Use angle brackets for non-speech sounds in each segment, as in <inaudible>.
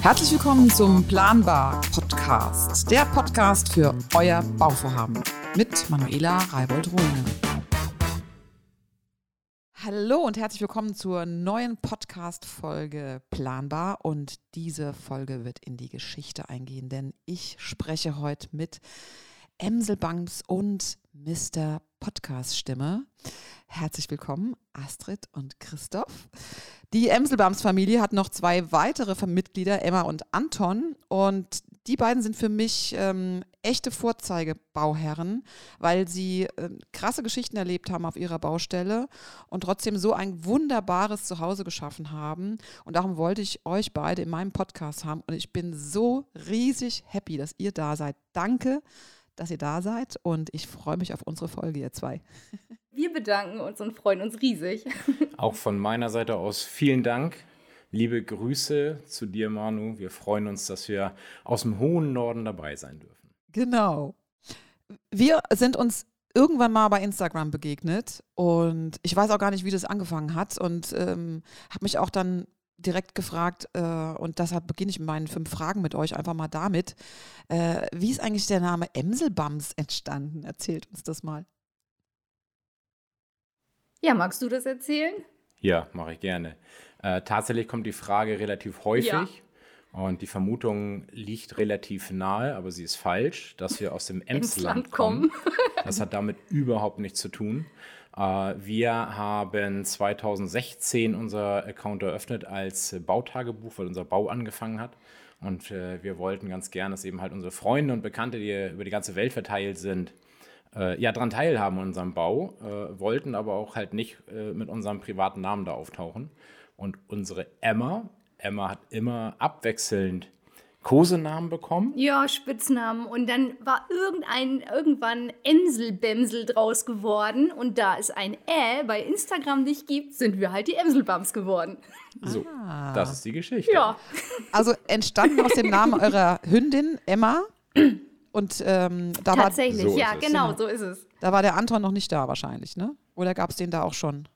Herzlich willkommen zum Planbar Podcast, der Podcast für euer Bauvorhaben mit Manuela Reibold-Rohne. Hallo und herzlich willkommen zur neuen Podcast-Folge Planbar. Und diese Folge wird in die Geschichte eingehen, denn ich spreche heute mit Emselbanks und Mr. Podcast-Stimme. Herzlich willkommen, Astrid und Christoph. Die Emselbams-Familie hat noch zwei weitere Mitglieder, Emma und Anton. Und die beiden sind für mich ähm, echte Vorzeigebauherren, weil sie äh, krasse Geschichten erlebt haben auf ihrer Baustelle und trotzdem so ein wunderbares Zuhause geschaffen haben. Und darum wollte ich euch beide in meinem Podcast haben. Und ich bin so riesig happy, dass ihr da seid. Danke dass ihr da seid und ich freue mich auf unsere Folge, ihr zwei. <laughs> Wir bedanken uns und freuen uns riesig. <laughs> Auch von meiner Seite aus vielen Dank. Liebe Grüße zu dir, Manu. Wir freuen uns, dass wir aus dem hohen Norden dabei sein dürfen. Genau. Wir sind uns irgendwann mal bei Instagram begegnet und ich weiß auch gar nicht, wie das angefangen hat und ähm, habe mich auch dann direkt gefragt, äh, und deshalb beginne ich mit meinen fünf Fragen mit euch einfach mal damit. Äh, wie ist eigentlich der Name Emselbams entstanden? Erzählt uns das mal. Ja, magst du das erzählen? Ja, mache ich gerne. Äh, tatsächlich kommt die Frage relativ häufig. Ja. Und die Vermutung liegt relativ nahe, aber sie ist falsch, dass wir aus dem <laughs> Emsland kommen. Das hat damit überhaupt nichts zu tun. Äh, wir haben 2016 unser Account eröffnet als Bautagebuch, weil unser Bau angefangen hat. Und äh, wir wollten ganz gerne, dass eben halt unsere Freunde und Bekannte, die über die ganze Welt verteilt sind, äh, ja, daran teilhaben an unserem Bau, wollten aber auch halt nicht mit unserem privaten Namen da auftauchen. Und unsere Emma, Emma hat immer abwechselnd Kosenamen bekommen? Ja, Spitznamen. Und dann war irgendein, irgendwann Emselbämsel draus geworden. Und da es ein Ä bei Instagram nicht gibt, sind wir halt die Emselbams geworden. So, ah. das ist die Geschichte. Ja. Also entstanden aus dem Namen eurer Hündin Emma. Und ähm, da Tatsächlich, war, so ja, genau, so ist es. Da war der Anton noch nicht da wahrscheinlich, ne? Oder gab es den da auch schon?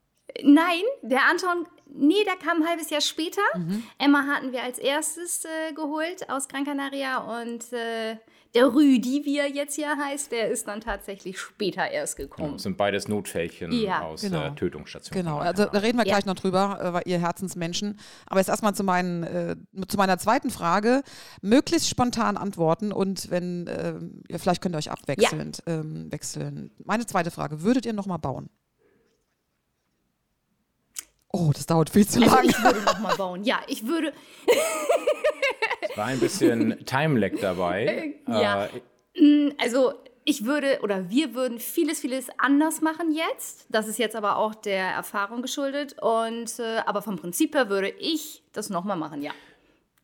Nein, der Anton, nee, der kam ein halbes Jahr später. Mhm. Emma hatten wir als erstes äh, geholt aus Gran Canaria und äh, der Rüdi, wie er jetzt hier heißt, der ist dann tatsächlich später erst gekommen. Genau, sind beides Notfällchen ja. aus genau. der Tötungsstation. Genau, also da reden wir gleich noch drüber, äh, ihr Herzensmenschen. Aber jetzt erstmal zu, meinen, äh, zu meiner zweiten Frage. Möglichst spontan antworten und wenn, äh, ja, vielleicht könnt ihr euch abwechselnd ja. ähm, wechseln. Meine zweite Frage, würdet ihr nochmal bauen? Oh, das dauert viel zu lange. Also ich würde nochmal bauen. Ja, ich würde. <laughs> es war ein bisschen Time-Lag dabei. ja. Äh, also ich würde oder wir würden vieles, vieles anders machen jetzt. Das ist jetzt aber auch der Erfahrung geschuldet. Und äh, aber vom Prinzip her würde ich das nochmal machen, ja.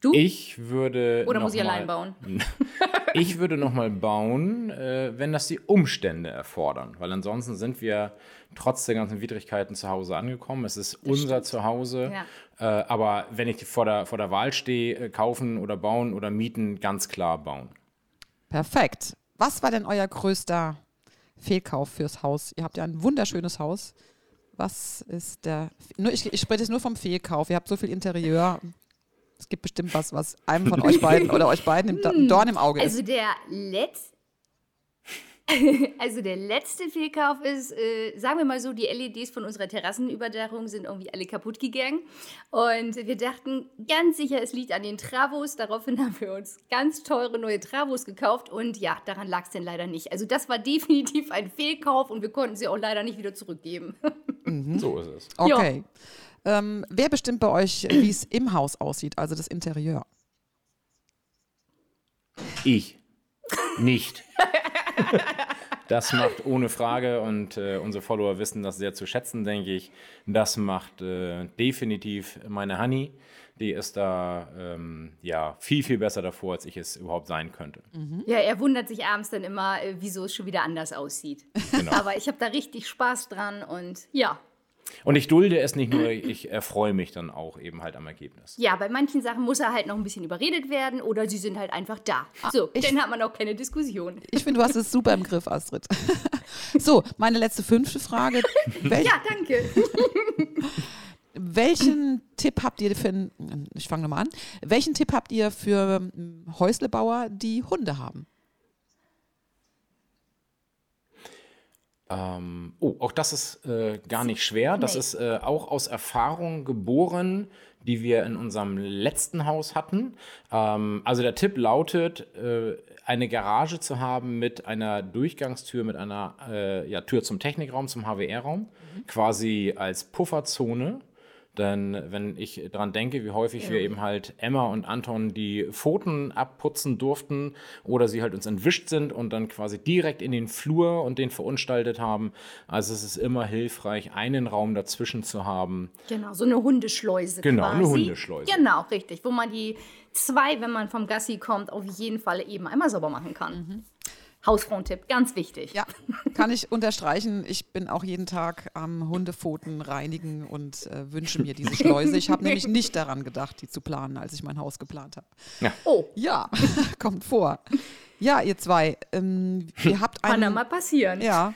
Du? Ich würde. Oder muss ich mal, allein bauen? <laughs> ich würde nochmal bauen, äh, wenn das die Umstände erfordern. Weil ansonsten sind wir trotz der ganzen Widrigkeiten zu Hause angekommen. Es ist das unser stimmt. Zuhause. Ja. Äh, aber wenn ich vor der, vor der Wahl stehe, äh, kaufen oder bauen oder mieten, ganz klar bauen. Perfekt. Was war denn euer größter Fehlkauf fürs Haus? Ihr habt ja ein wunderschönes Haus. Was ist der. Nur, ich, ich spreche jetzt nur vom Fehlkauf. Ihr habt so viel Interieur. Es gibt bestimmt was, was einem von <laughs> euch beiden oder euch beiden im Dorn im Auge ist. Also der letzte. <laughs> Also der letzte Fehlkauf ist, äh, sagen wir mal so, die LEDs von unserer Terrassenüberdachung sind irgendwie alle kaputt gegangen. Und wir dachten ganz sicher, es liegt an den Travos. Daraufhin haben wir uns ganz teure neue Travos gekauft. Und ja, daran lag es denn leider nicht. Also das war <laughs> definitiv ein Fehlkauf und wir konnten sie auch leider nicht wieder zurückgeben. Mhm. So ist es. Okay. Ja. Ähm, wer bestimmt bei euch, wie es im Haus aussieht, also das Interieur? Ich. Nicht. Das macht ohne Frage und äh, unsere Follower wissen das sehr zu schätzen, denke ich. Das macht äh, definitiv meine Honey. Die ist da ähm, ja viel, viel besser davor, als ich es überhaupt sein könnte. Mhm. Ja, er wundert sich abends dann immer, äh, wieso es schon wieder anders aussieht. Genau. Aber ich habe da richtig Spaß dran und ja, Und ich dulde es nicht nur, ich erfreue mich dann auch eben halt am Ergebnis. Ja, bei manchen Sachen muss er halt noch ein bisschen überredet werden oder sie sind halt einfach da. So, ich, dann hat man auch keine Diskussion. Ich finde, du hast es super im Griff, Astrid. <laughs> so, meine letzte fünfte Frage. <laughs> Wel ja, danke. <laughs> Welchen Tipp habt ihr für, ich fange nochmal an, welchen Tipp habt ihr für hm, Häuslebauer, die Hunde haben? Ähm, oh, auch das ist äh, gar nicht schwer. Das nee. ist äh, auch aus Erfahrung geboren, die wir in unserem letzten Haus hatten. Ähm, also der Tipp lautet, äh, eine Garage zu haben mit einer Durchgangstür, mit einer äh, ja, Tür zum Technikraum, zum HWR-Raum, mhm. quasi als Pufferzone denn wenn ich daran denke, wie häufig ja. wir eben halt Emma und Anton die Pfoten abputzen durften oder sie halt uns entwischt sind und dann quasi direkt in den Flur und den verunstaltet haben. Also es ist immer hilfreich, einen Raum dazwischen zu haben. Genau, so eine Hundeschleuse genau, quasi. Genau, eine Hundeschleuse. Genau, richtig. Wo man die zwei, wenn man vom Gassi kommt, auf jeden Fall eben einmal sauber machen kann. Mhm. Hausfrauentipp, ganz wichtig. Ja, kann ich unterstreichen. Ich bin auch jeden Tag am Hundepfoten reinigen und äh, wünsche mir diese Schleuse. Ich habe <laughs> nämlich nicht daran gedacht, die zu planen, als ich mein Haus geplant habe. Ja. Oh. Ja, <laughs> kommt vor. Ja, ihr zwei, ähm, ihr habt einen. <laughs> Kann ja mal passieren. Ja.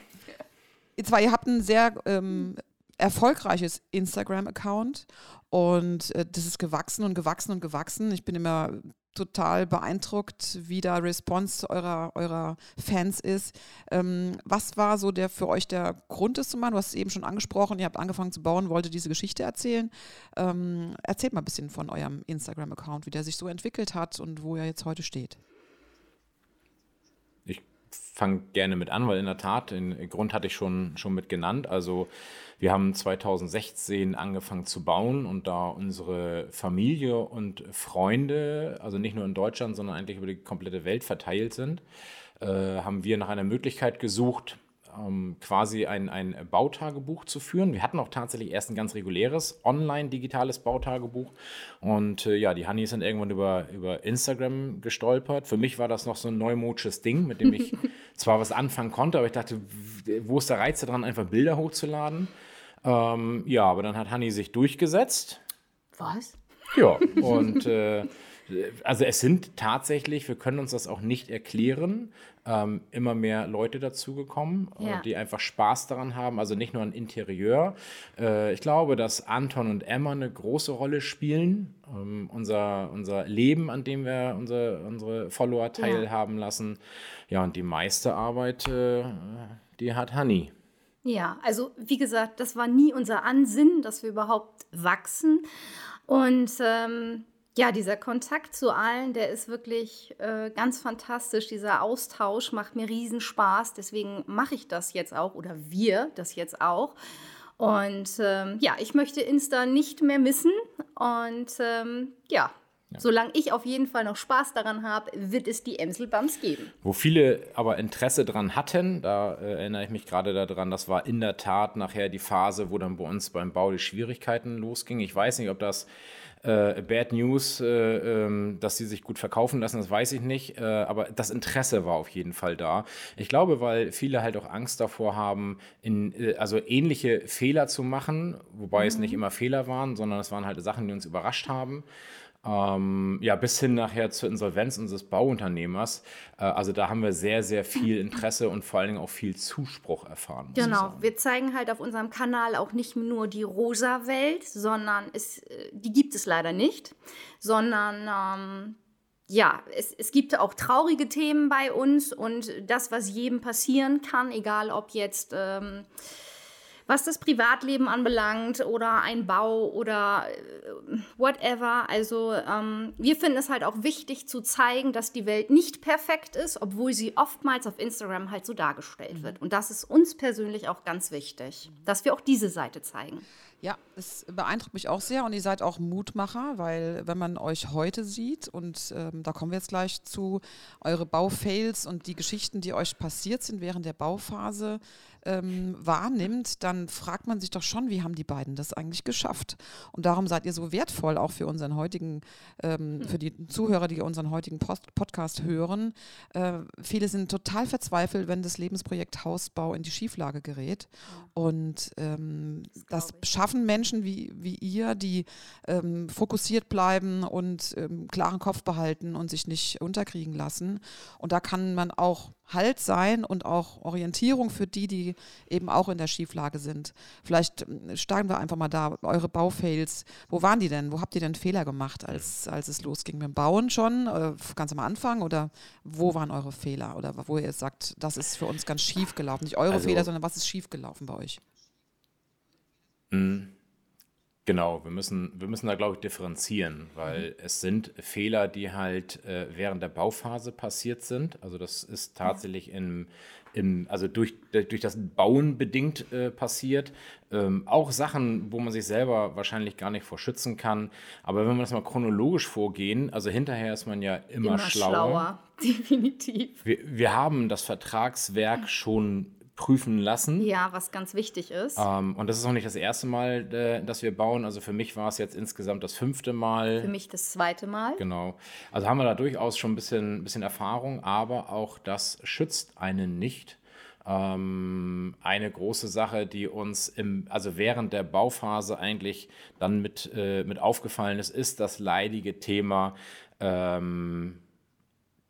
Ihr zwei, ihr habt ein sehr ähm, erfolgreiches Instagram-Account und äh, das ist gewachsen und gewachsen und gewachsen. Ich bin immer total beeindruckt, wie der Response eurer, eurer Fans ist. Ähm, was war so der für euch der Grund, das zu machen? Du hast es eben schon angesprochen, ihr habt angefangen zu bauen, wollte diese Geschichte erzählen. Ähm, erzählt mal ein bisschen von eurem Instagram-Account, wie der sich so entwickelt hat und wo er jetzt heute steht. Fange gerne mit an, weil in der Tat, den Grund hatte ich schon, schon mit genannt. Also wir haben 2016 angefangen zu bauen und da unsere Familie und Freunde, also nicht nur in Deutschland, sondern eigentlich über die komplette Welt verteilt sind, äh, haben wir nach einer Möglichkeit gesucht, ähm, quasi ein, ein Bautagebuch zu führen. Wir hatten auch tatsächlich erst ein ganz reguläres online-digitales Bautagebuch. Und äh, ja, die Hannis sind irgendwann über, über Instagram gestolpert. Für mich war das noch so ein neumodisches Ding, mit dem ich <laughs> zwar was anfangen konnte, aber ich dachte, wo ist der Reiz daran, einfach Bilder hochzuladen? Ähm, ja, aber dann hat Hanni sich durchgesetzt. Was? Ja, und äh, also es sind tatsächlich, wir können uns das auch nicht erklären, ähm, immer mehr Leute dazugekommen, äh, ja. die einfach Spaß daran haben. Also nicht nur ein Interieur. Äh, ich glaube, dass Anton und Emma eine große Rolle spielen. Ähm, unser, unser Leben, an dem wir unsere, unsere Follower teilhaben ja. lassen. Ja, und die meiste Arbeit, äh, die hat Hanni. Ja, also wie gesagt, das war nie unser Ansinn, dass wir überhaupt wachsen. Und ähm, ja, dieser Kontakt zu allen, der ist wirklich äh, ganz fantastisch. Dieser Austausch macht mir riesen Spaß. Deswegen mache ich das jetzt auch oder wir das jetzt auch. Und ähm, ja, ich möchte Insta nicht mehr missen. Und ähm, ja, ja. Solange ich auf jeden Fall noch Spaß daran habe, wird es die Emselbums geben. Wo viele aber Interesse dran hatten, da äh, erinnere ich mich gerade daran, das war in der Tat nachher die Phase, wo dann bei uns beim Bau die Schwierigkeiten losgingen. Ich weiß nicht, ob das äh, Bad News, äh, ähm, dass sie sich gut verkaufen lassen, das weiß ich nicht. Äh, aber das Interesse war auf jeden Fall da. Ich glaube, weil viele halt auch Angst davor haben, in, äh, also ähnliche Fehler zu machen, wobei mhm. es nicht immer Fehler waren, sondern es waren halt Sachen, die uns überrascht haben. Ähm, ja, bis hin nachher zur Insolvenz unseres Bauunternehmers. Äh, also da haben wir sehr, sehr viel Interesse und vor allen Dingen auch viel Zuspruch erfahren. Genau, wir zeigen halt auf unserem Kanal auch nicht nur die rosa Welt, sondern es, äh, die gibt es leider nicht, sondern ähm, ja, es, es gibt auch traurige Themen bei uns und das, was jedem passieren kann, egal ob jetzt... Ähm, was das Privatleben anbelangt oder ein Bau oder äh, whatever. Also ähm, wir finden es halt auch wichtig zu zeigen, dass die Welt nicht perfekt ist, obwohl sie oftmals auf Instagram halt so dargestellt wird. Und das ist uns persönlich auch ganz wichtig, dass wir auch diese Seite zeigen. Ja, es beeindruckt mich auch sehr und ihr seid auch Mutmacher, weil wenn man euch heute sieht und ähm, da kommen wir jetzt gleich zu, eure Baufails und die Geschichten, die euch passiert sind während der Bauphase, ähm, wahrnimmt, dann fragt man sich doch schon, wie haben die beiden das eigentlich geschafft? Und darum seid ihr so wertvoll auch für unseren heutigen, ähm, für die Zuhörer, die unseren heutigen Post Podcast hören. Äh, viele sind total verzweifelt, wenn das Lebensprojekt Hausbau in die Schieflage gerät. Und ähm, das, das schaffen Menschen wie, wie ihr, die ähm, fokussiert bleiben und ähm, klaren Kopf behalten und sich nicht unterkriegen lassen. Und da kann man auch Halt sein und auch Orientierung für die, die eben auch in der Schieflage sind. Vielleicht hm, steigen wir einfach mal da, eure Baufails. Wo waren die denn? Wo habt ihr denn Fehler gemacht, als, als es losging mit dem Bauen schon? Äh, ganz am Anfang? Oder wo waren eure Fehler? Oder wo ihr sagt, das ist für uns ganz schief gelaufen? Nicht eure also, Fehler, sondern was ist schief gelaufen bei euch? Mhm. Genau, wir müssen, wir müssen da, glaube ich, differenzieren, weil mhm. es sind Fehler, die halt äh, während der Bauphase passiert sind. Also das ist tatsächlich im, im also durch, durch das Bauen bedingt äh, passiert. Ähm, auch Sachen, wo man sich selber wahrscheinlich gar nicht vor schützen kann. Aber wenn wir das mal chronologisch vorgehen, also hinterher ist man ja immer, immer schlauer. schlauer. <laughs> Definitiv. Wir, wir haben das Vertragswerk schon prüfen lassen. Ja, was ganz wichtig ist. Ähm, und das ist auch nicht das erste Mal, äh, dass wir bauen. Also für mich war es jetzt insgesamt das fünfte Mal. Für mich das zweite Mal. Genau. Also haben wir da durchaus schon ein bisschen, bisschen Erfahrung, aber auch das schützt einen nicht. Ähm, eine große Sache, die uns im, also während der Bauphase eigentlich dann mit, äh, mit aufgefallen ist, ist das leidige Thema ähm,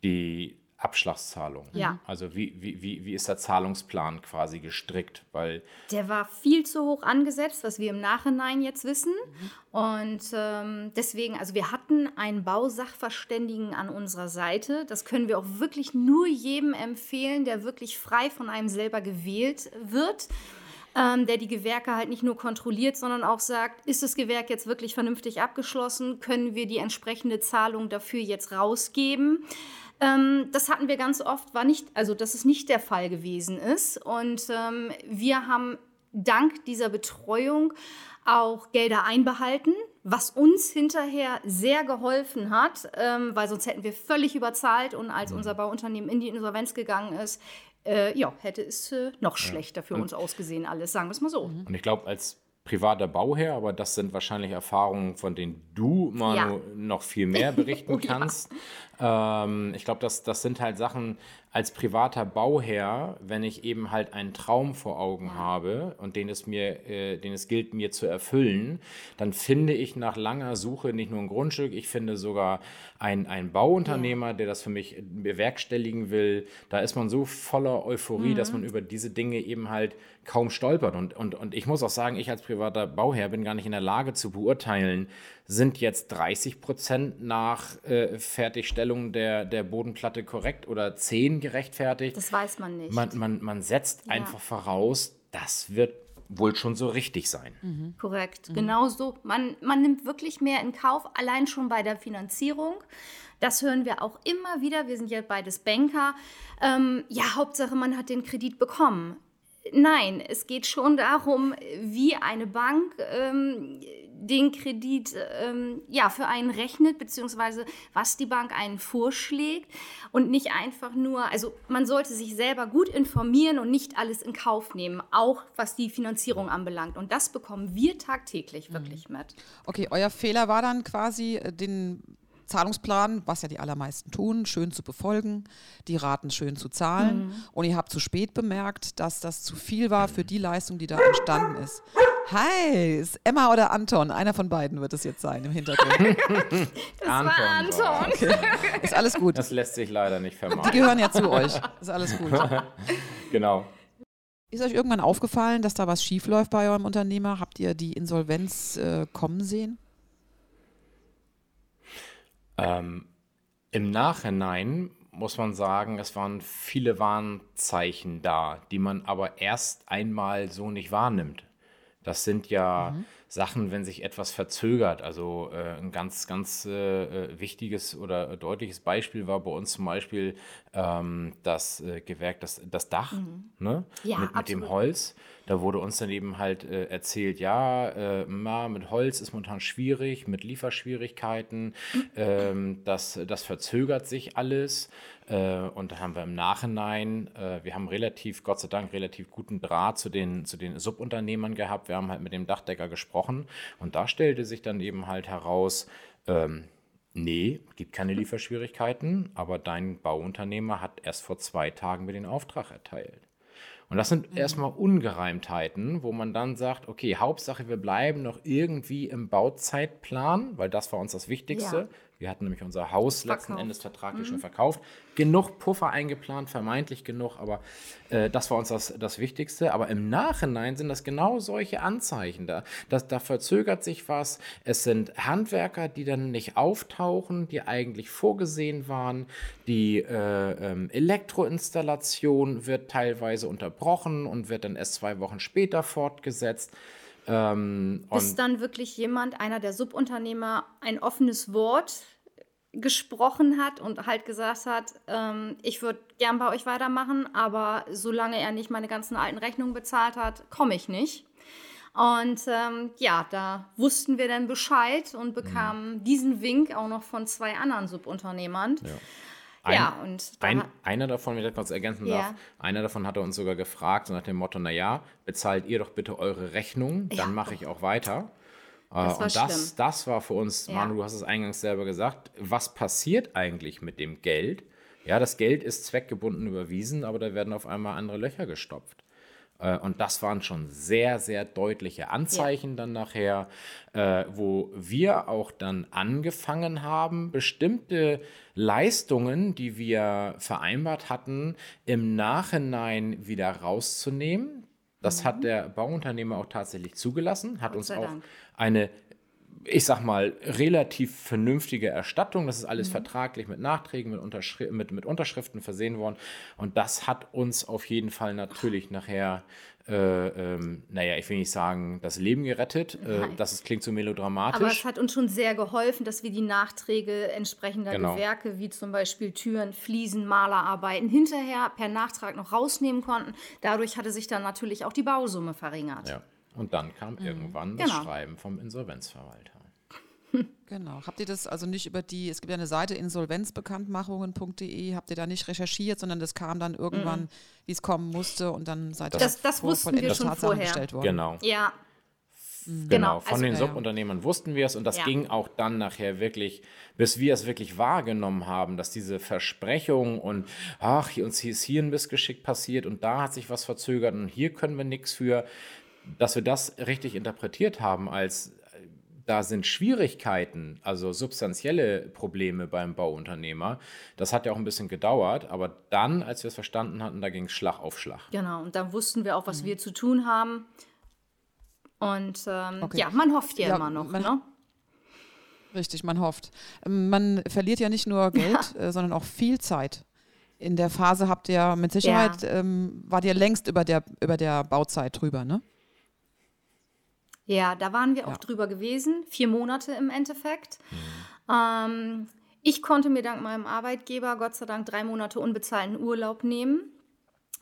die Abschlagszahlung. Ja. Also wie, wie, wie, wie ist der Zahlungsplan quasi gestrickt? Weil der war viel zu hoch angesetzt, was wir im Nachhinein jetzt wissen. Mhm. Und ähm, deswegen, also wir hatten einen Bausachverständigen an unserer Seite. Das können wir auch wirklich nur jedem empfehlen, der wirklich frei von einem selber gewählt wird. Ähm, der die Gewerke halt nicht nur kontrolliert, sondern auch sagt, ist das Gewerk jetzt wirklich vernünftig abgeschlossen? Können wir die entsprechende Zahlung dafür jetzt rausgeben? Ähm, das hatten wir ganz oft, war nicht, also dass es nicht der Fall gewesen ist. Und ähm, wir haben dank dieser Betreuung auch Gelder einbehalten, was uns hinterher sehr geholfen hat, ähm, weil sonst hätten wir völlig überzahlt und als mhm. unser Bauunternehmen in die Insolvenz gegangen ist, äh, ja, hätte es äh, noch schlechter für und uns ausgesehen, alles, sagen wir es mal so. Und ich glaube, als privater Bauherr, aber das sind wahrscheinlich Erfahrungen, von denen du, Manu, ja. noch viel mehr berichten <laughs> kannst. Ähm, ich glaube, das, das sind halt Sachen, als privater Bauherr, wenn ich eben halt einen Traum vor Augen habe und den es mir, äh, den es gilt, mir zu erfüllen, dann finde ich nach langer Suche nicht nur ein Grundstück, ich finde sogar einen Bauunternehmer, ja. der das für mich bewerkstelligen will. Da ist man so voller Euphorie, mhm. dass man über diese Dinge eben halt kaum stolpert. Und, und, und ich muss auch sagen, ich als privater Bauherr bin gar nicht in der Lage zu beurteilen, sind jetzt 30 Prozent nach äh, Fertigstellung der, der Bodenplatte korrekt oder 10 gerechtfertigt? Das weiß man nicht. Man, man, man setzt ja. einfach voraus, das wird wohl schon so richtig sein. Mhm. Korrekt, mhm. genau so. Man, man nimmt wirklich mehr in Kauf, allein schon bei der Finanzierung. Das hören wir auch immer wieder. Wir sind ja beides Banker. Ähm, ja, Hauptsache, man hat den Kredit bekommen. Nein, es geht schon darum, wie eine Bank ähm, den Kredit ähm, ja, für einen rechnet, beziehungsweise was die Bank einen vorschlägt und nicht einfach nur, also man sollte sich selber gut informieren und nicht alles in Kauf nehmen, auch was die Finanzierung anbelangt. Und das bekommen wir tagtäglich mhm. wirklich mit. Okay, euer Fehler war dann quasi, äh, den Zahlungsplan, was ja die allermeisten tun, schön zu befolgen, die Raten schön zu zahlen. Mhm. Und ihr habt zu spät bemerkt, dass das zu viel war für die Leistung, die da entstanden ist. Hi, ist Emma oder Anton? Einer von beiden wird es jetzt sein im Hintergrund. <laughs> das Anton war Anton. Okay. Ist alles gut. Das lässt sich leider nicht vermeiden. Die gehören ja zu euch. Ist alles gut. <laughs> genau. Ist euch irgendwann aufgefallen, dass da was schiefläuft bei eurem Unternehmer? Habt ihr die Insolvenz äh, kommen sehen? Ähm, Im Nachhinein muss man sagen, es waren viele Warnzeichen da, die man aber erst einmal so nicht wahrnimmt. Das sind ja mhm. Sachen, wenn sich etwas verzögert. Also äh, ein ganz, ganz äh, äh wichtiges oder deutliches Beispiel war bei uns zum Beispiel ähm, das äh, Gewerk, das, das Dach mhm. ne? ja, mit, mit dem Holz. Da wurde uns dann eben halt äh, erzählt, ja, äh, ma, mit Holz ist momentan schwierig, mit Lieferschwierigkeiten, ähm, das, das verzögert sich alles. Äh, und da haben wir im Nachhinein, äh, wir haben relativ, Gott sei Dank, relativ guten Draht zu den, zu den Subunternehmern gehabt. Wir haben halt mit dem Dachdecker gesprochen und da stellte sich dann eben halt heraus, ähm, Nee, gibt keine Lieferschwierigkeiten, aber dein Bauunternehmer hat erst vor zwei Tagen mir den Auftrag erteilt. Und das sind mhm. erstmal Ungereimtheiten, wo man dann sagt, okay, Hauptsache, wir bleiben noch irgendwie im Bauzeitplan, weil das war uns das Wichtigste. Ja. Wir hatten nämlich unser Haus verkauft. letzten Endes vertraglich mhm. schon verkauft. Genug Puffer eingeplant, vermeintlich genug, aber äh, das war uns das, das Wichtigste. Aber im Nachhinein sind das genau solche Anzeichen. Da, das, da verzögert sich was. Es sind Handwerker, die dann nicht auftauchen, die eigentlich vorgesehen waren. Die äh, ähm, Elektroinstallation wird teilweise unterbrochen und wird dann erst zwei Wochen später fortgesetzt. Ähm, Bis dann wirklich jemand, einer der Subunternehmer, ein offenes Wort gesprochen hat und halt gesagt hat, ähm, ich würde gern bei euch weitermachen, aber solange er nicht meine ganzen alten Rechnungen bezahlt hat, komme ich nicht. Und ähm, ja, da wussten wir dann Bescheid und bekamen mhm. diesen Wink auch noch von zwei anderen Subunternehmern. Ja. Ein, ja, und ein, einer davon, wenn ich das kurz ergänzen ja. darf, einer davon hatte uns sogar gefragt, so nach dem Motto, naja, bezahlt ihr doch bitte eure Rechnung, dann ja. mache ich auch weiter. Äh, das und das, das war für uns, ja. Manu, du hast es eingangs selber gesagt, was passiert eigentlich mit dem Geld? Ja, das Geld ist zweckgebunden überwiesen, aber da werden auf einmal andere Löcher gestopft. Äh, und das waren schon sehr, sehr deutliche Anzeichen ja. dann nachher, äh, wo wir auch dann angefangen haben, bestimmte Leistungen, die wir vereinbart hatten, im Nachhinein wieder rauszunehmen. Das mhm. hat der Bauunternehmer auch tatsächlich zugelassen, hat uns auch Dank. eine ich sag mal, relativ vernünftige Erstattung. Das ist alles mhm. vertraglich mit Nachträgen, mit, Unterschri mit, mit, Unterschriften versehen worden. Und das hat uns auf jeden Fall natürlich nachher, äh, ähm, naja, ich will nicht sagen, das Leben gerettet. Äh, das ist, klingt so melodramatisch. Aber es hat uns schon sehr geholfen, dass wir die Nachträge entsprechender genau. Gewerke, wie zum Beispiel Türen, Fliesen, Malerarbeiten, hinterher per Nachtrag noch rausnehmen konnten. Dadurch hatte sich dann natürlich auch die Bausumme verringert. Ja. Und dann kam mhm. irgendwann das genau. Schreiben vom Insolvenzverwalter. Genau. Habt ihr das also nicht über die, es gibt ja eine Seite insolvenzbekanntmachungen.de, habt ihr da nicht recherchiert, sondern das kam dann irgendwann, mhm. wie es kommen musste und dann seid ihr Das, das wussten wir schon Tatsachen vorher. Gestellt worden. Genau. Ja. Mhm. Genau, von also, den Subunternehmern ja. wussten wir es und das ja. ging auch dann nachher wirklich, bis wir es wirklich wahrgenommen haben, dass diese Versprechung und ach, uns ist hier ein Missgeschick passiert und da hat sich was verzögert und hier können wir nichts für, dass wir das richtig interpretiert haben als da sind Schwierigkeiten, also substanzielle Probleme beim Bauunternehmer. Das hat ja auch ein bisschen gedauert, aber dann, als wir es verstanden hatten, da ging es Schlag auf Schlag. Genau, und dann wussten wir auch, was mhm. wir zu tun haben. Und ähm, okay. ja, man hofft ja, ja immer noch, ne? Richtig, man hofft. Ähm, man verliert ja nicht nur Geld, ja. <laughs> äh, sondern auch viel Zeit. In der Phase habt ihr mit Sicherheit, ja. ähm, wart ihr längst über der, über der Bauzeit drüber, ne? Ja, da waren wir auch drüber gewesen, vier Monate im Endeffekt. Mhm. Ähm, ich konnte mir dank meinem Arbeitgeber Gott sei Dank drei Monate unbezahlten Urlaub nehmen,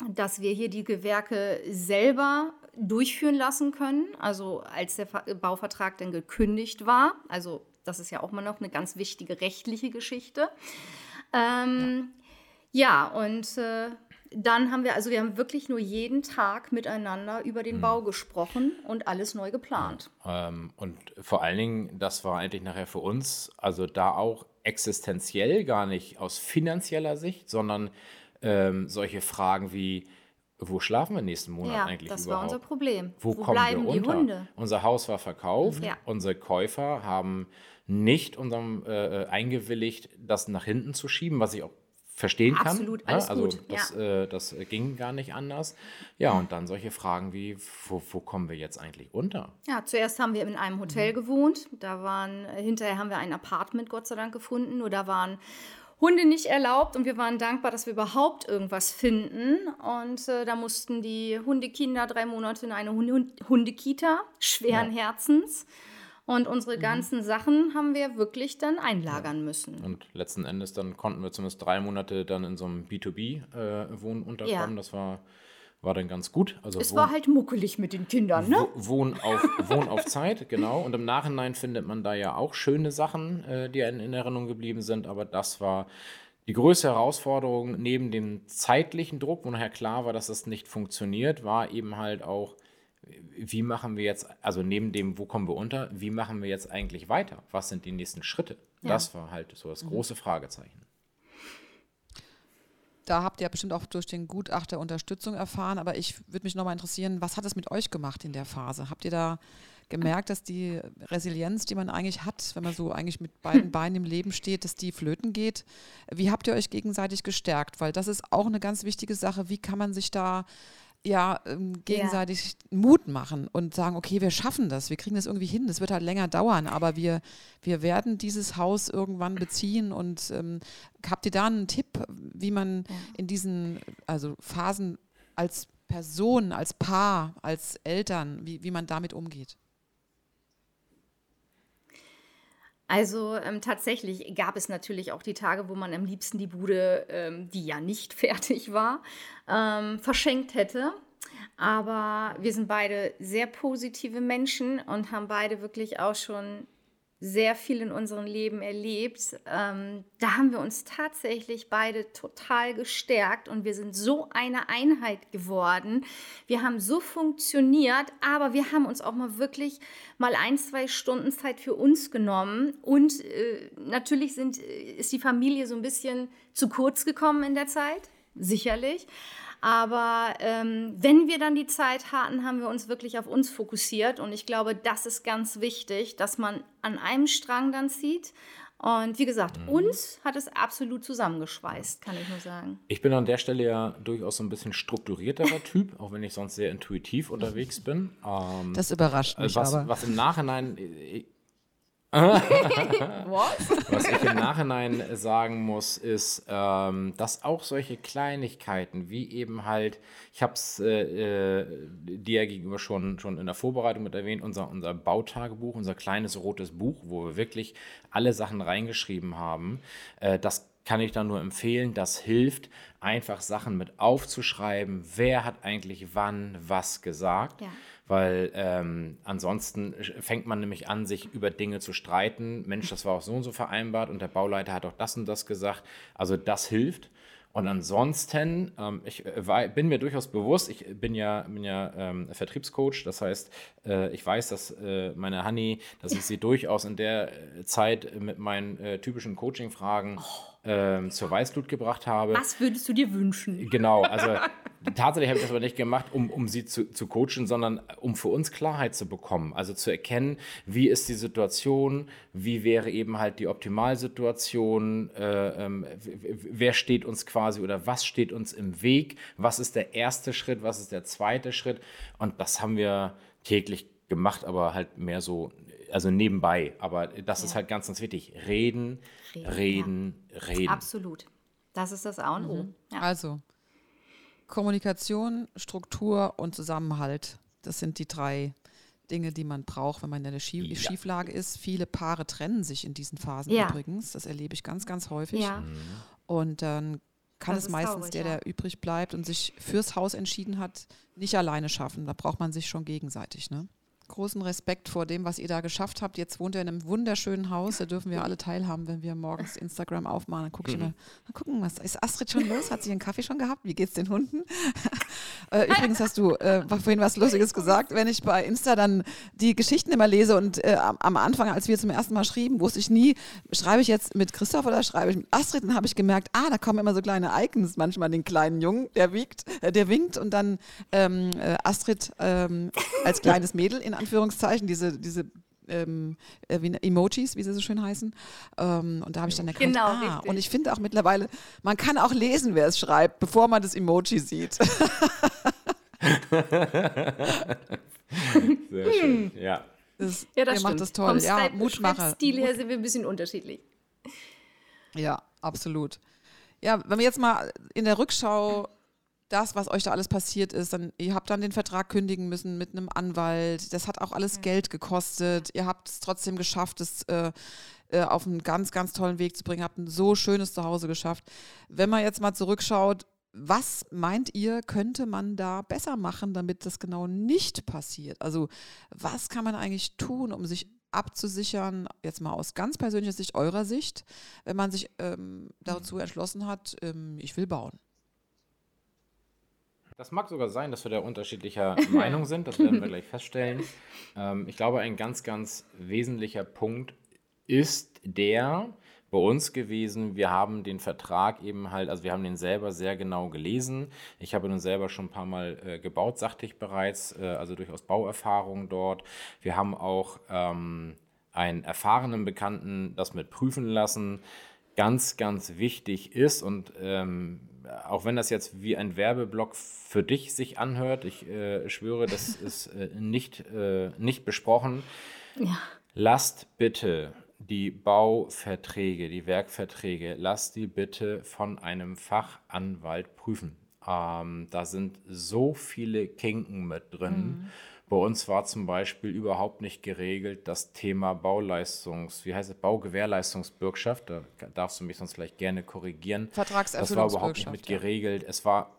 dass wir hier die Gewerke selber durchführen lassen können. Also als der Bauvertrag dann gekündigt war, also das ist ja auch mal noch eine ganz wichtige rechtliche Geschichte. Ähm, ja. ja. und äh, dann haben wir, also wir haben wirklich nur jeden Tag miteinander über den mhm. Bau gesprochen und alles neu geplant. Ähm, und vor allen Dingen, das war eigentlich nachher für uns, also da auch existenziell, gar nicht aus finanzieller Sicht, sondern ähm, solche Fragen wie, wo schlafen wir nächsten Monat ja, eigentlich das überhaupt? Das war unser Problem. Wo, wo kommen bleiben wir unter? die Hunde? Unser Haus war verkauft. Ja. Unsere Käufer haben nicht unserem äh, äh, eingewilligt, das nach hinten zu schieben, was ich auch verstehen kann. Absolut, alles also gut. Das, ja. äh, das ging gar nicht anders. Ja, und dann solche Fragen wie, wo, wo, kommen wir jetzt eigentlich unter? Ja, zuerst haben wir in einem Hotel mhm. gewohnt. Da waren, hinterher haben wir ein Apartment Gott sei Dank gefunden. Nur da waren Hunde nicht erlaubt und wir waren dankbar, dass wir überhaupt irgendwas finden. Und äh, da mussten die Hundekinder drei Monate in eine Hunde Hundekita, schweren ja. Herzens. Und unsere mhm. ganzen Sachen haben wir wirklich dann einlagern ja. müssen. Und letzten Endes dann konnten wir zumindest drei Monate dann in so einem B2B-Wohn äh, unterkommen. Ja. Das war, war dann ganz gut. Also es Wohn war halt muckelig mit den Kindern, ne? Wohn auf, Wohn auf Zeit, <laughs> genau. Und im Nachhinein findet man da ja auch schöne Sachen, äh, die in, in Erinnerung geblieben sind. Aber das war die größte Herausforderung neben dem zeitlichen Druck, wo nachher klar war, dass das nicht funktioniert, war eben halt auch wie machen wir jetzt, also neben dem, wo kommen wir unter, wie machen wir jetzt eigentlich weiter? Was sind die nächsten Schritte? Ja. Das war halt so das mhm. große Fragezeichen. Da habt ihr bestimmt auch durch den Gutachter Unterstützung erfahren, aber ich würde mich nochmal interessieren, was hat es mit euch gemacht in der Phase? Habt ihr da gemerkt, dass die Resilienz, die man eigentlich hat, wenn man so eigentlich mit beiden <laughs> Beinen im Leben steht, dass die flöten geht? Wie habt ihr euch gegenseitig gestärkt? Weil das ist auch eine ganz wichtige Sache. Wie kann man sich da ja, ähm, gegenseitig ja. Mut machen und sagen, okay, wir schaffen das, wir kriegen das irgendwie hin, das wird halt länger dauern, aber wir, wir werden dieses Haus irgendwann beziehen und ähm, habt ihr da einen Tipp, wie man ja. in diesen also Phasen als Person, als Paar, als Eltern, wie, wie man damit umgeht? Also ähm, tatsächlich gab es natürlich auch die Tage, wo man am liebsten die Bude, ähm, die ja nicht <laughs> fertig war, ähm, verschenkt hätte. Aber wir sind beide sehr positive Menschen und haben beide wirklich auch schon sehr viel in unserem Leben erlebt. Ähm, da haben wir uns tatsächlich beide total gestärkt und wir sind so eine Einheit geworden. Wir haben so funktioniert, aber wir haben uns auch mal wirklich mal ein, zwei Stunden Zeit für uns genommen. Und äh, natürlich sind, äh, ist die Familie so ein bisschen zu kurz gekommen in der Zeit, sicherlich. Aber ähm, wenn wir dann die Zeit hatten, haben wir uns wirklich auf uns fokussiert. Und ich glaube, das ist ganz wichtig, dass man an einem Strang dann zieht. Und wie gesagt, mhm. uns hat es absolut zusammengeschweißt, kann ich nur sagen. Ich bin an der Stelle ja durchaus so ein bisschen strukturierterer <laughs> Typ, auch wenn ich sonst sehr intuitiv unterwegs bin. Ähm, das überrascht mich was, aber. Was im Nachhinein <laughs> Was? Ich im Nachhinein sagen muss, ist, ähm, dass auch solche Kleinigkeiten wie eben halt, ich habe es äh, äh, dir gegenüber schon, schon in der Vorbereitung mit erwähnt, unser, unser Bautagebuch, unser kleines rotes Buch, wo wir wirklich alle Sachen reingeschrieben haben, äh, das kann ich dann nur empfehlen, das hilft, einfach Sachen mit aufzuschreiben, wer hat eigentlich wann was gesagt. Ja weil ähm, ansonsten fängt man nämlich an, sich über Dinge zu streiten. Mensch, das war auch so und so vereinbart und der Bauleiter hat auch das und das gesagt. Also das hilft. Und ansonsten, ähm, ich äh, bin mir durchaus bewusst, ich bin ja, bin ja ähm, Vertriebscoach, das heißt, äh, ich weiß, dass äh, meine Honey, dass ich sie durchaus in der äh, Zeit mit meinen äh, typischen Coaching-Fragen oh ähm, zur Weißglut gebracht habe. Was würdest du dir wünschen? Genau, also <laughs> tatsächlich habe ich das aber nicht gemacht, um, um sie zu, zu coachen, sondern um für uns Klarheit zu bekommen. Also zu erkennen, wie ist die Situation, wie wäre eben halt die Optimalsituation, äh, ähm, wer steht uns quasi oder was steht uns im Weg, was ist der erste Schritt, was ist der zweite Schritt. Und das haben wir täglich gemacht, aber halt mehr so also nebenbei. Aber das ja. ist halt ganz, ganz wichtig. Reden, reden, reden. Ja. reden. Absolut. Das ist das A und O. Mhm. Ja. Also, Kommunikation, Struktur und Zusammenhalt. Das sind die drei Dinge, die man braucht, wenn man in einer Schief ja. Schieflage ist. Viele Paare trennen sich in diesen Phasen ja. übrigens. Das erlebe ich ganz, ganz häufig. Ja. Mhm. Und dann kann das es meistens traurig, der, der übrig bleibt und sich fürs Haus entschieden hat, nicht alleine schaffen. Da braucht man sich schon gegenseitig. Ne? Großen Respekt vor dem, was ihr da geschafft habt. Jetzt wohnt ihr in einem wunderschönen Haus. Da dürfen wir alle teilhaben, wenn wir morgens Instagram aufmachen. Dann gucke ich mhm. immer, mal gucken, was ist Astrid schon los? Hat sie einen Kaffee schon gehabt? Wie geht's den Hunden? <laughs> äh, übrigens hast du äh, vorhin was Lustiges gesagt. Wenn ich bei Insta dann die Geschichten immer lese und äh, am Anfang, als wir zum ersten Mal schrieben, wusste ich nie, schreibe ich jetzt mit Christoph oder schreibe ich mit Astrid? Dann habe ich gemerkt, ah, da kommen immer so kleine Icons, manchmal den kleinen Jungen, der wiegt, äh, der winkt und dann ähm, äh, Astrid ähm, als kleines Mädel in Anführungszeichen, diese, diese ähm, äh, Emojis, wie sie so schön heißen. Ähm, und da habe ich dann erkannt, genau, ah, richtig. und ich finde auch mittlerweile, man kann auch lesen, wer es schreibt, bevor man das Emoji sieht. <laughs> Sehr schön, ja. Das, ja, das macht das toll. Vom ja, Mutmacher. Stil her sind wir ein bisschen unterschiedlich. Ja, absolut. Ja, wenn wir jetzt mal in der Rückschau das, was euch da alles passiert ist, dann ihr habt dann den Vertrag kündigen müssen mit einem Anwalt. Das hat auch alles ja. Geld gekostet. Ihr habt es trotzdem geschafft, es äh, äh, auf einen ganz, ganz tollen Weg zu bringen. Habt ein so schönes Zuhause geschafft. Wenn man jetzt mal zurückschaut, was meint ihr, könnte man da besser machen, damit das genau nicht passiert? Also was kann man eigentlich tun, um sich abzusichern, jetzt mal aus ganz persönlicher Sicht, eurer Sicht, wenn man sich ähm, dazu entschlossen hat, ähm, ich will bauen? Das mag sogar sein, dass wir da unterschiedlicher <laughs> Meinung sind, das werden wir gleich feststellen. Ähm, ich glaube, ein ganz, ganz wesentlicher Punkt ist der, bei uns gewesen. Wir haben den Vertrag eben halt, also wir haben den selber sehr genau gelesen. Ich habe ihn selber schon ein paar Mal äh, gebaut, sagte ich bereits, äh, also durchaus Bauerfahrung dort. Wir haben auch ähm, einen erfahrenen Bekannten das mit prüfen lassen. Ganz, ganz wichtig ist und ähm, auch wenn das jetzt wie ein Werbeblock für dich sich anhört, ich äh, schwöre, das <laughs> ist äh, nicht, äh, nicht besprochen. Ja. Lasst bitte die Bauverträge, die Werkverträge, lasst die bitte von einem Fachanwalt prüfen. Ähm, da sind so viele Kinken mit drin. Mhm. Bei uns war zum Beispiel überhaupt nicht geregelt das Thema Bauleistungs, wie heißt es, Baugewährleistungsbürgschaft. Da darfst du mich sonst vielleicht gerne korrigieren. Vertragserfüllungsbürgschaft. Das war überhaupt nicht mit geregelt. Es war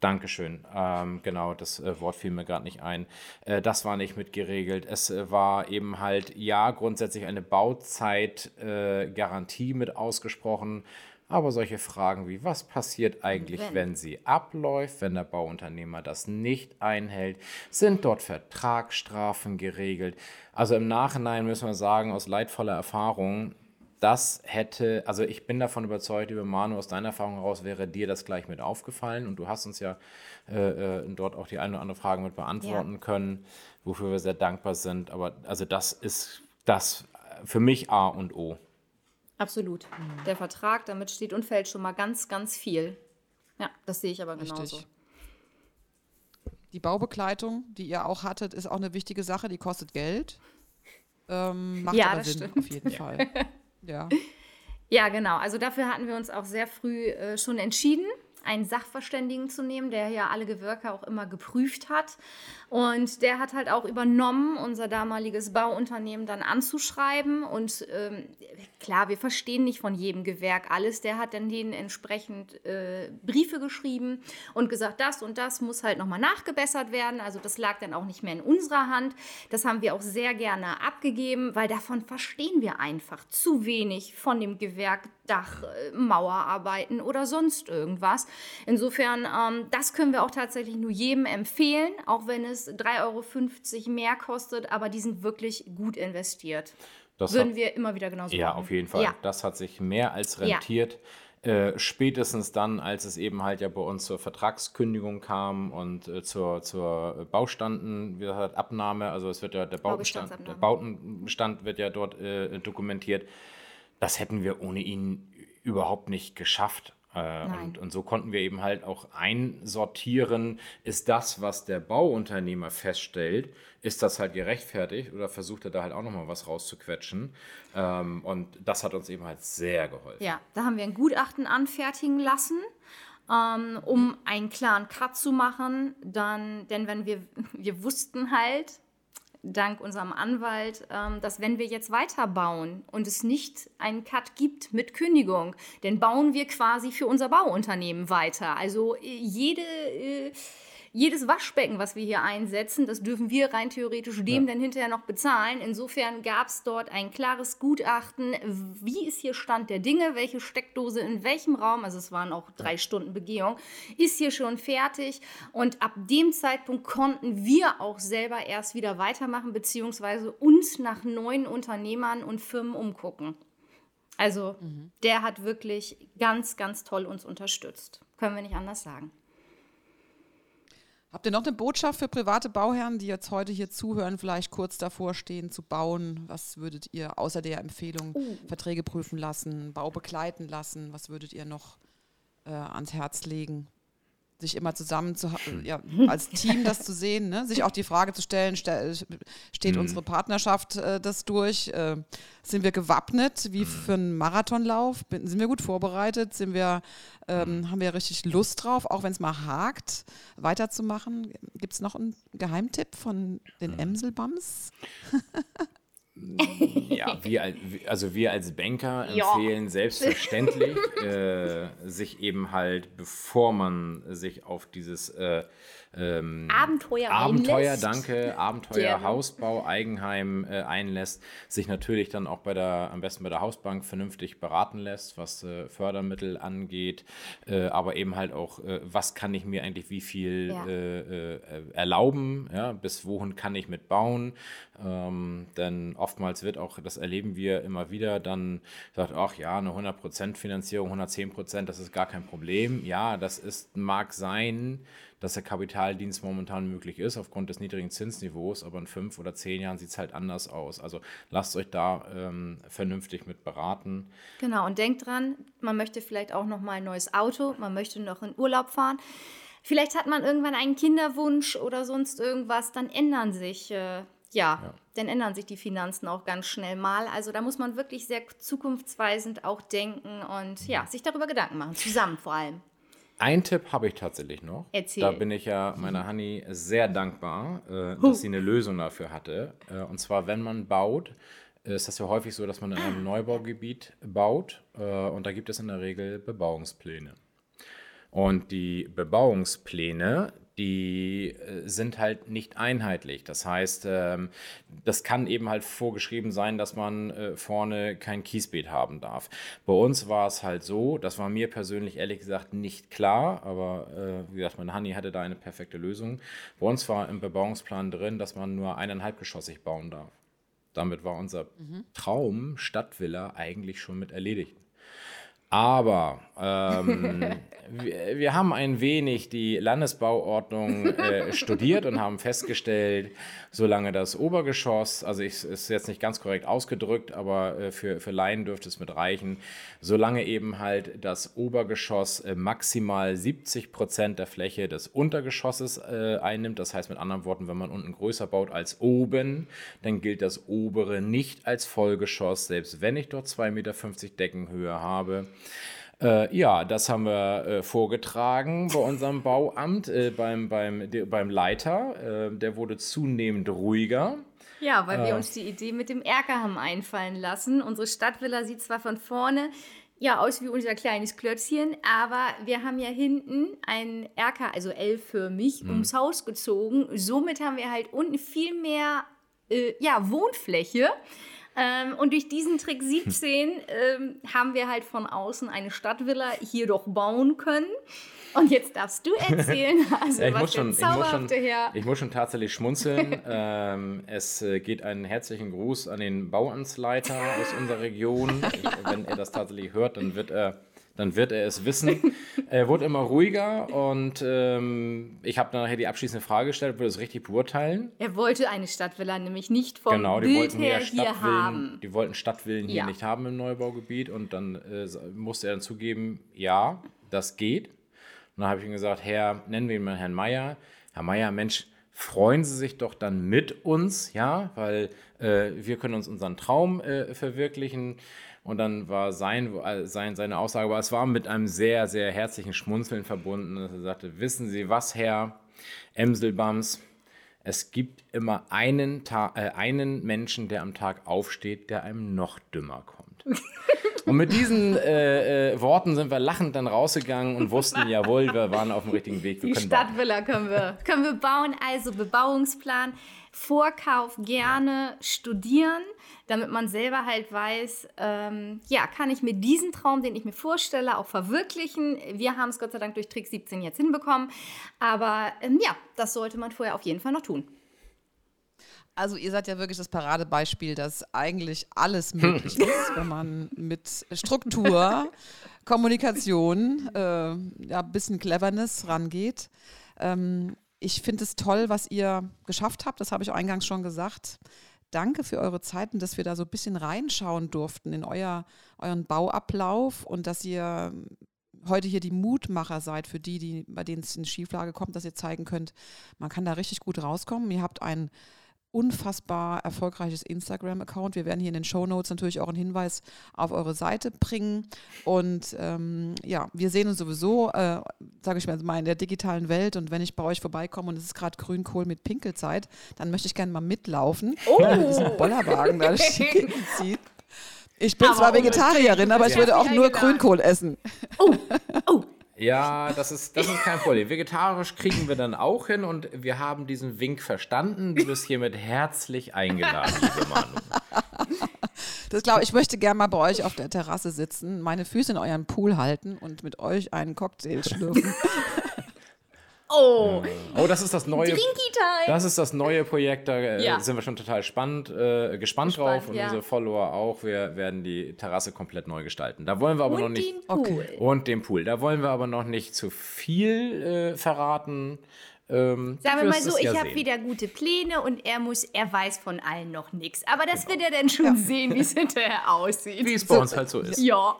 Dankeschön. Ähm, genau, das äh, Wort fiel mir gerade nicht ein. Äh, das war nicht mit geregelt. Es äh, war eben halt, ja, grundsätzlich eine Bauzeitgarantie äh, mit ausgesprochen. Aber solche Fragen wie, was passiert eigentlich, wenn. wenn sie abläuft, wenn der Bauunternehmer das nicht einhält? Sind dort Vertragsstrafen geregelt? Also im Nachhinein müssen wir sagen, aus leidvoller Erfahrung, das hätte, also ich bin davon überzeugt, über Manu, aus deiner Erfahrung heraus wäre dir das gleich mit aufgefallen und du hast uns ja äh, äh, dort auch die eine oder andere Frage mit beantworten ja. können, wofür wir sehr dankbar sind. Aber also das ist das für mich A und O. Absolut. Mhm. Der Vertrag, damit steht und fällt schon mal ganz, ganz viel. Ja, das sehe ich aber genauso. Richtig. Die Baubegleitung, die ihr auch hattet, ist auch eine wichtige Sache, die kostet Geld. Ähm, macht ja, aber Sinn, stimmt. auf jeden Fall. <laughs> Ja. Ja, genau. Also dafür hatten wir uns auch sehr früh äh, schon entschieden einen Sachverständigen zu nehmen, der ja alle Gewerke auch immer geprüft hat. Und der hat halt auch übernommen, unser damaliges Bauunternehmen dann anzuschreiben. Und ähm, klar, wir verstehen nicht von jedem Gewerk alles. Der hat dann denen entsprechend äh, Briefe geschrieben und gesagt, das und das muss halt nochmal nachgebessert werden. Also das lag dann auch nicht mehr in unserer Hand. Das haben wir auch sehr gerne abgegeben, weil davon verstehen wir einfach zu wenig von dem Gewerk Dach, äh, Mauerarbeiten oder sonst irgendwas. Insofern, ähm, das können wir auch tatsächlich nur jedem empfehlen, auch wenn es 3,50 Euro mehr kostet, aber die sind wirklich gut investiert. Das Würden hat, wir immer wieder genauso ja, machen. Ja, auf jeden Fall. Ja. Das hat sich mehr als rentiert. Ja. Äh, spätestens dann, als es eben halt ja bei uns zur Vertragskündigung kam und äh, zur, zur Baustanden, wie gesagt, Abnahme, also es wird ja der Baubestand, der Bautenbestand wird ja dort äh, dokumentiert. Das hätten wir ohne ihn überhaupt nicht geschafft. Äh, und, und, so konnten wir eben halt auch einsortieren, ist das, was der Bauunternehmer feststellt, ist das halt gerechtfertigt oder versucht er da halt auch nochmal was rauszuquetschen. Ähm, und das hat uns eben halt sehr geholfen. Ja, da haben wir ein Gutachten anfertigen lassen. Ähm, um einen klaren Cut zu machen, dann, denn wenn wir, <laughs> wir wussten halt, dank unserem Anwalt, ähm, dass wenn wir jetzt weiterbauen und es nicht einen Cut gibt mit Kündigung, dann bauen wir quasi für unser Bauunternehmen weiter. Also äh, jede äh, jedes Waschbecken, was wir hier einsetzen, das dürfen wir rein theoretisch dem ja. dann hinterher noch bezahlen. Insofern gab es dort ein klares Gutachten, wie ist hier Stand der Dinge, welche Steckdose in welchem Raum, also es waren auch drei Stunden Begehung, ist hier schon fertig. Und ab dem Zeitpunkt konnten wir auch selber erst wieder weitermachen, beziehungsweise uns nach neuen Unternehmern und Firmen umgucken. Also mhm. der hat wirklich ganz, ganz toll uns unterstützt. Können wir nicht anders sagen. Habt ihr noch eine Botschaft für private Bauherren, die jetzt heute hier zuhören, vielleicht kurz davor stehen zu bauen? Was würdet ihr außer der Empfehlung uh. Verträge prüfen lassen, Bau begleiten lassen? Was würdet ihr noch äh, ans Herz legen? Sich immer zusammen zu, ja, als Team das zu sehen, ne? sich auch die Frage zu stellen, ste steht mhm. unsere Partnerschaft äh, das durch? Äh, sind wir gewappnet wie mhm. für einen Marathonlauf? Sind wir gut vorbereitet? Sind wir, ähm, mhm. haben wir richtig Lust drauf, auch wenn es mal hakt, weiterzumachen? Gibt es noch einen Geheimtipp von den mhm. Emselbams? <laughs> Ja, wir, also wir als Banker <laughs> empfehlen ja. selbstverständlich, äh, sich eben halt, bevor man sich auf dieses äh, ähm, Abenteuer, Abenteuer danke, <laughs> Abenteuer, Gerne. Hausbau, Eigenheim äh, einlässt, sich natürlich dann auch bei der, am besten bei der Hausbank vernünftig beraten lässt, was äh, Fördermittel angeht, äh, aber eben halt auch, äh, was kann ich mir eigentlich wie viel ja. Äh, äh, erlauben, ja, bis wohin kann ich mit bauen, ähm, denn oftmals wird auch, das erleben wir immer wieder, dann sagt, ach ja, eine 100% Finanzierung, 110%, das ist gar kein Problem. Ja, das ist, mag sein, dass der Kapitaldienst momentan möglich ist aufgrund des niedrigen Zinsniveaus, aber in fünf oder zehn Jahren sieht es halt anders aus. Also lasst euch da ähm, vernünftig mit beraten. Genau, und denkt dran, man möchte vielleicht auch noch mal ein neues Auto, man möchte noch in Urlaub fahren. Vielleicht hat man irgendwann einen Kinderwunsch oder sonst irgendwas, dann ändern sich äh, ja, ja, dann ändern sich die Finanzen auch ganz schnell mal. Also da muss man wirklich sehr zukunftsweisend auch denken und ja, sich darüber Gedanken machen, zusammen vor allem. Ein Tipp habe ich tatsächlich noch. Erzähl. Da bin ich ja meiner Hanni sehr dankbar, äh, dass sie eine Lösung dafür hatte. Äh, und zwar, wenn man baut, ist das ja häufig so, dass man in einem Neubaugebiet baut äh, und da gibt es in der Regel Bebauungspläne. Und die Bebauungspläne, die äh, sind halt nicht einheitlich. Das heißt, ähm, das kann eben halt vorgeschrieben sein, dass man äh, vorne kein Kiesbeet haben darf. Bei uns war es halt so, das war mir persönlich ehrlich gesagt nicht klar, aber äh, wie gesagt, meine Hanni hatte da eine perfekte Lösung. Bei uns war im Bebauungsplan drin, dass man nur eineinhalbgeschossig bauen darf. Damit war unser mhm. Traum Stadtvilla eigentlich schon mit erledigt. Aber ähm, <laughs> wir, wir, haben ein wenig die Landesbauordnung äh, studiert und haben festgestellt, solange das Obergeschoss, also ich, ist jetzt nicht ganz korrekt ausgedrückt, aber äh, für, für Laien dürfte es mit reichen, solange eben halt das Obergeschoss äh, maximal 70 Prozent der Fläche des Untergeschosses äh, einnimmt. Das heißt mit anderen Worten, wenn man unten größer baut als oben, dann gilt das obere nicht als Vollgeschoss, selbst wenn ich dort 2,50 Meter Deckenhöhe habe. Äh, ja, das haben wir äh, vorgetragen bei unserem Bauamt, äh, beim, beim, de, beim Leiter. Äh, der wurde zunehmend ruhiger. Ja, weil wir äh. uns die Idee mit dem Erker haben einfallen lassen. Unsere Stadtvilla sieht zwar von vorne ja aus wie unser kleines Klötzchen, aber wir haben ja hinten einen Erker, also L-förmig, hm. ums Haus gezogen. Somit haben wir halt unten viel mehr äh, ja, Wohnfläche. Ähm, und durch diesen Trick 17 ähm, haben wir halt von außen eine Stadtvilla hier doch bauen können. Und jetzt darfst du <laughs> erzählen, also ja, ich was muss schon, ich muss schon, her. Ich muss schon tatsächlich schmunzeln. <laughs> ähm, es äh, geht einen herzlichen Gruß an den Bauamtsleiter aus unserer Region. Ich, <laughs> wenn er das tatsächlich hört, dann wird er dann wird er es wissen. <laughs> er wurde immer ruhiger und ähm, ich habe dann nachher die abschließende Frage gestellt, würde es richtig beurteilen. Er wollte eine Stadtvilla nämlich nicht vom genau, die Bild wollten her hier haben. Die wollten Stadtvillen hier ja. nicht haben im Neubaugebiet und dann äh, musste er dann zugeben, ja, das geht. Und dann habe ich ihm gesagt, Herr, nennen wir ihn mal Herrn Meier. Herr Meier, Mensch, freuen Sie sich doch dann mit uns, ja, weil äh, wir können uns unseren Traum äh, verwirklichen. Und dann war sein, äh, sein, seine Aussage, aber es war mit einem sehr, sehr herzlichen Schmunzeln verbunden. Er sagte, wissen Sie was, Herr Emselbams, es gibt immer einen, Ta äh, einen Menschen, der am Tag aufsteht, der einem noch dümmer kommt. <laughs> Und mit diesen äh, äh, Worten sind wir lachend dann rausgegangen und wussten, <laughs> jawohl, wir waren auf dem richtigen Weg. Wir Die Stadtvilla können wir, können wir bauen, also Bebauungsplan, Vorkauf gerne studieren damit man selber halt weiß, ähm, ja, kann ich mir diesen Traum, den ich mir vorstelle, auch verwirklichen. Wir haben es Gott sei Dank durch Trick 17 jetzt hinbekommen, aber ähm, ja, das sollte man vorher auf jeden Fall noch tun. Also ihr seid ja wirklich das Paradebeispiel, dass eigentlich alles <laughs> möglich ist, wenn man mit Struktur, Kommunikation, äh, ja, bisschen Cleverness rangeht. Ähm, ich finde es toll, was ihr geschafft habt. Das habe ich eingangs schon gesagt danke für eure Zeit und dass wir da so ein bisschen reinschauen durften in euer, euren Bauablauf und dass ihr heute hier die Mutmacher seid für die, die bei denen es in Schieflage kommt, dass ihr zeigen könnt, man kann da richtig gut rauskommen. Ihr habt ein unfassbar erfolgreiches Instagram-Account. Wir werden hier in den Show Notes natürlich auch einen Hinweis auf eure Seite bringen. Und ähm, ja, wir sehen uns sowieso, äh, sage ich mal, in der digitalen Welt. Und wenn ich bei euch vorbeikomme und es ist gerade Grünkohl mit Pinkelzeit, dann möchte ich gerne mal mitlaufen. Oh. <laughs> Diesen Bollerwagen da <laughs> zieht. Ich bin aber zwar Vegetarierin, aber ich würde auch nur Grünkohl essen. Oh, oh. <laughs> Ja, das ist, das ist kein Problem. Vegetarisch kriegen wir dann auch hin und wir haben diesen Wink verstanden. Du bist hiermit herzlich eingeladen, <laughs> liebe Manu. Das glaube ich, möchte gerne mal bei euch auf der Terrasse sitzen, meine Füße in euren Pool halten und mit euch einen Cocktail schlürfen. <laughs> Oh. Oh, das ist das neue. Das ist das neue Projekt. Da äh, ja. sind wir schon total spannend, äh, gespannt, gespannt, drauf und ja. unsere Follower auch. Wir werden die Terrasse komplett neu gestalten. Da wollen wir aber und noch nicht. Den Pool. Okay. Und den Pool. Da wollen wir aber noch nicht zu viel äh, verraten. Ähm, Sagen wir mal so, ich ja habe wieder gute Pläne und er muss, er weiß von allen noch nichts. Aber das genau. wird er dann schon ja. sehen, wie es hinterher aussieht. Wie es bei uns halt so ist. Ja.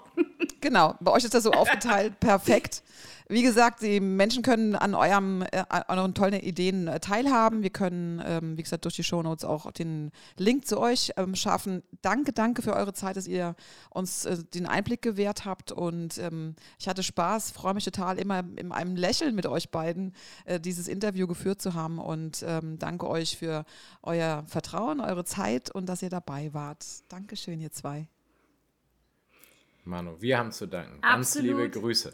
Genau, bei euch ist das so aufgeteilt, <laughs> perfekt. Wie gesagt, die Menschen können an eurem, äh, an euren tollen Ideen äh, teilhaben. Wir können, ähm, wie gesagt, durch die Shownotes auch den Link zu euch ähm, schaffen. Danke, danke für eure Zeit, dass ihr uns äh, den Einblick gewährt habt. Und ähm, ich hatte Spaß, freue mich total, immer in einem Lächeln mit euch beiden äh, dieses Interview geführt zu haben. Und ähm, danke euch für euer Vertrauen, eure Zeit und dass ihr dabei wart. Dankeschön, ihr zwei. Manu, wir haben zu danken. Ganz liebe Grüße.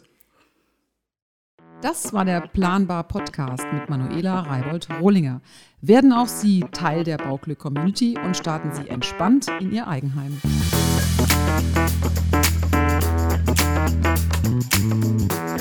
Das war der Planbar Podcast mit Manuela Reibold-Rohlinger. Werden auch Sie Teil der Bauglück Community und starten Sie entspannt in Ihr Eigenheim. Musik